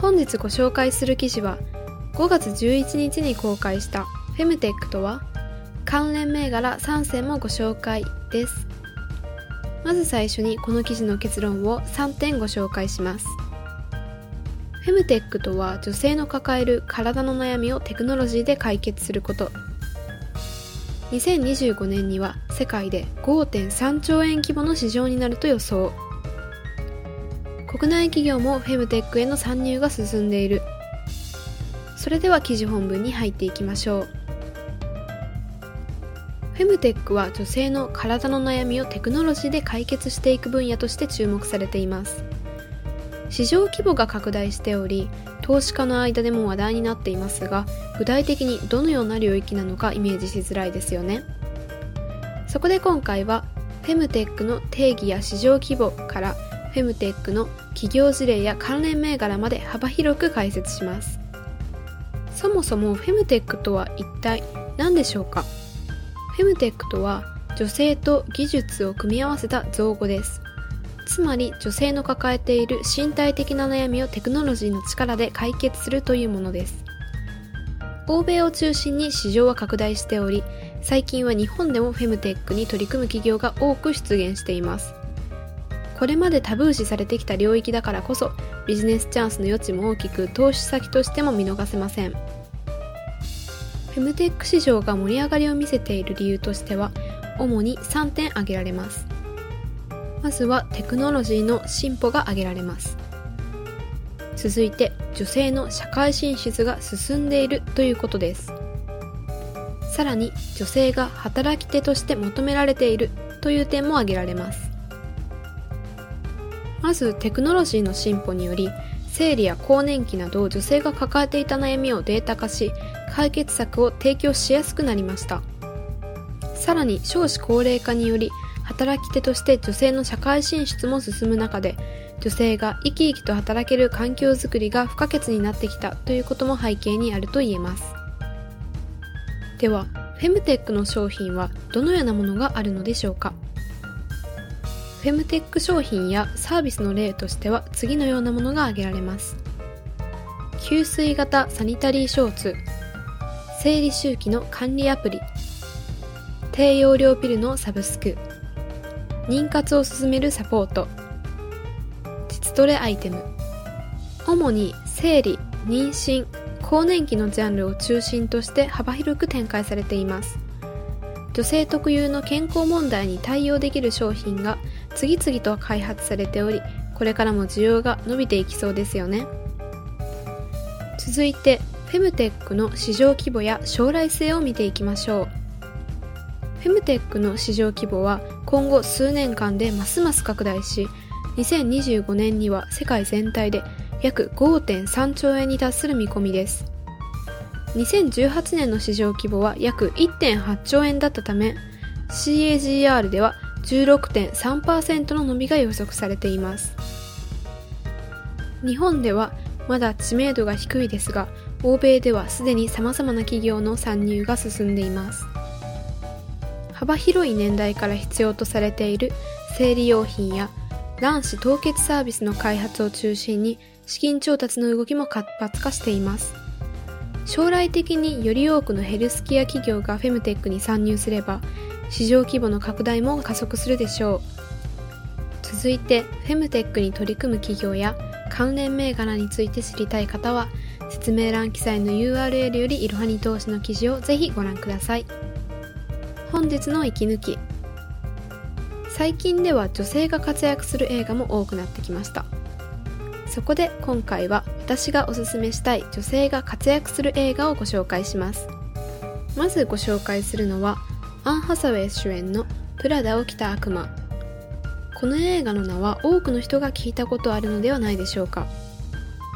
本日ご紹介する記事は5月11日に公開したフェムテックとは関連銘柄3選もご紹介です。まず最初にこの記事の結論を3点ご紹介します。フェムテックとは女性の抱える体の悩みをテクノロジーで解決すること。2025年には世界で5.3兆円規模の市場になると予想。国内企業もフェムテックへの参入が進んでいる。それでは記事本文に入っていきましょう。フェムテックは女性の体の悩みをテクノロジーで解決していく分野として注目されています。市場規模が拡大しており投資家の間でも話題になっていますが具体的にどのような領域なのかイメージしづらいですよね。そこで今回はフェムテックの定義や市場規模からフェムテックの企業事例や関連銘柄まで幅広く解説します。そもそもフェムテックとは一体何でしょうか？フェムテックとは女性と技術を組み合わせた造語です。つまり女性の抱えている身体的な悩みをテクノロジーの力で解決するというものです。欧米を中心に市場は拡大しており最近は日本でもフェムテックに取り組む企業が多く出現しています。これまでタブー視されてきた領域だからこそビジネスチャンスの余地も大きく投資先としても見逃せません。フェムテック市場が盛り上がりを見せている理由としては主に3点挙げられます。まずはテクノロジーの進歩が挙げられます。続いて女性の社会進出が進んでいるということです。さらに女性が働き手として求められているという点も挙げられます。まずテクノロジーの進歩により生理や更年期など女性が抱えていた悩みをデータ化し解決策を提供しやすくなりました。さらに少子高齢化により働き手として女性の社会進出も進む中で女性が生き生きと働ける環境づくりが不可欠になってきたということも背景にあると言えます。ではフェムテックの商品はどのようなものがあるのでしょうか？フェムテック商品やサービスの例としては次のようなものが挙げられます。給水型サニタリーショーツ生理周期の管理アプリ低用量ピルのサブスク妊活を進めるサポート膣トレアイテム。主に生理妊娠更年期のジャンルを中心として幅広く展開されています。女性特有の健康問題に対応できる商品が次々と開発されておりこれからも需要が伸びていきそうですよね。続いてフェムテックの市場規模や将来性を見ていきましょう。フェムテックの市場規模は今後数年間でますます拡大し2025年には世界全体で約5.3兆円に達する見込みです。2018年の市場規模は約1.8兆円だったため CAGR では16.3%の伸びが予測されています。日本ではまだ知名度が低いですが欧米ではすでに様々な企業の参入が進んでいます。幅広い年代から必要とされている生理用品や卵子凍結サービスの開発を中心に資金調達の動きも活発化しています。将来的により多くのヘルスケア企業がフェムテックに参入すれば市場規模の拡大も加速するでしょう。続いてフェムテックに取り組む企業や関連銘柄について知りたい方は説明欄記載の URL よりいろはに投資の記事をぜひご覧ください。本日の息抜き。最近では女性が活躍する映画も多くなってきました。そこで今回は私がおすすめしたい女性が活躍する映画をご紹介します。まずご紹介するのはアン・ハサウェイ主演のプラダを着た悪魔。この映画の名は多くの人が聞いたことあるのではないでしょうか。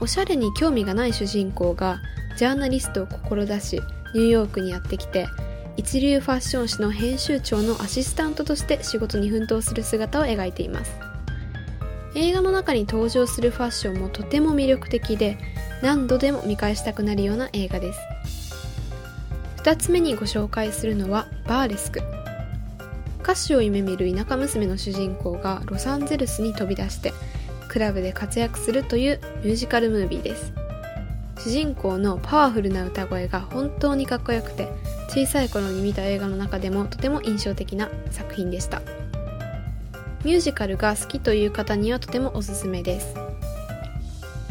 おしゃれに興味がない主人公がジャーナリストを志しニューヨークにやってきて一流ファッション誌の編集長のアシスタントとして仕事に奮闘する姿を描いています。映画の中に登場するファッションもとても魅力的で何度でも見返したくなるような映画です。2つ目にご紹介するのはバーレスク。歌手を夢見る田舎娘の主人公がロサンゼルスに飛び出してクラブで活躍するというミュージカルムービーです。主人公のパワフルな歌声が本当にかっこよくて小さい頃に見た映画の中でもとても印象的な作品でした。ミュージカルが好きという方にはとてもおすすめです。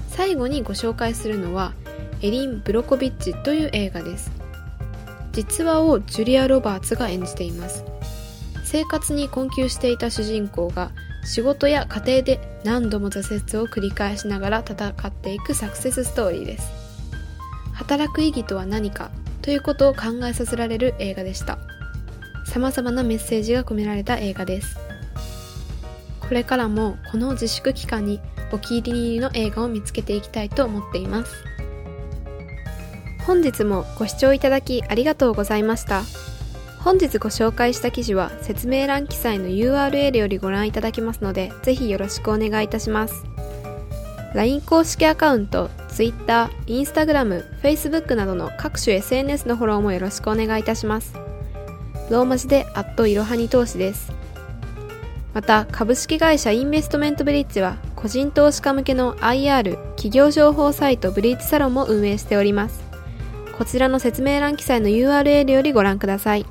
最後にご紹介するのはエリン・ブロコビッチという映画です。実話をジュリア・ロバーツが演じています。生活に困窮していた主人公が仕事や家庭で何度も挫折を繰り返しながら戦っていくサクセスストーリーです。働く意義とは何かということを考えさせられる映画でした。様々なメッセージが込められた映画です。これからもこの自粛期間にお気に入りの映画を見つけていきたいと思っています。本日もご視聴いただきありがとうございました。本日ご紹介した記事は説明欄記載の URL よりご覧いただけますのでぜひよろしくお願いいたします。LINE 公式アカウント Twitter、Instagram、Facebook などの各種 SNS のフォローもよろしくお願いいたします。ローマ字でアットいろはに投資です。また株式会社インベストメントブリッジは個人投資家向けの IR 企業情報サイトブリッジサロンも運営しております。こちらの説明欄記載の URL よりご覧ください。